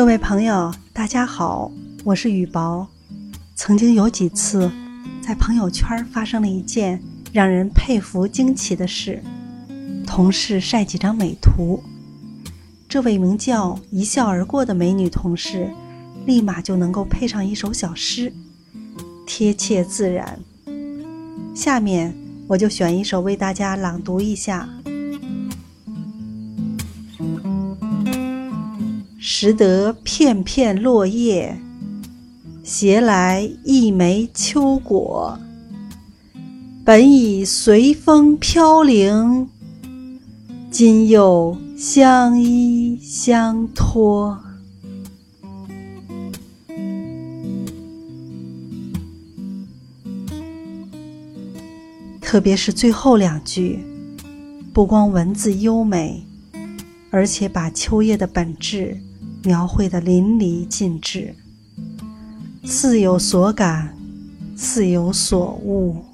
各位朋友，大家好，我是雨薄。曾经有几次，在朋友圈发生了一件让人佩服、惊奇的事：同事晒几张美图，这位名叫“一笑而过”的美女同事，立马就能够配上一首小诗，贴切自然。下面我就选一首为大家朗读一下。拾得片片落叶，携来一枚秋果。本已随风飘零，今又相依相托。特别是最后两句，不光文字优美，而且把秋叶的本质。描绘的淋漓尽致，似有所感，似有所悟。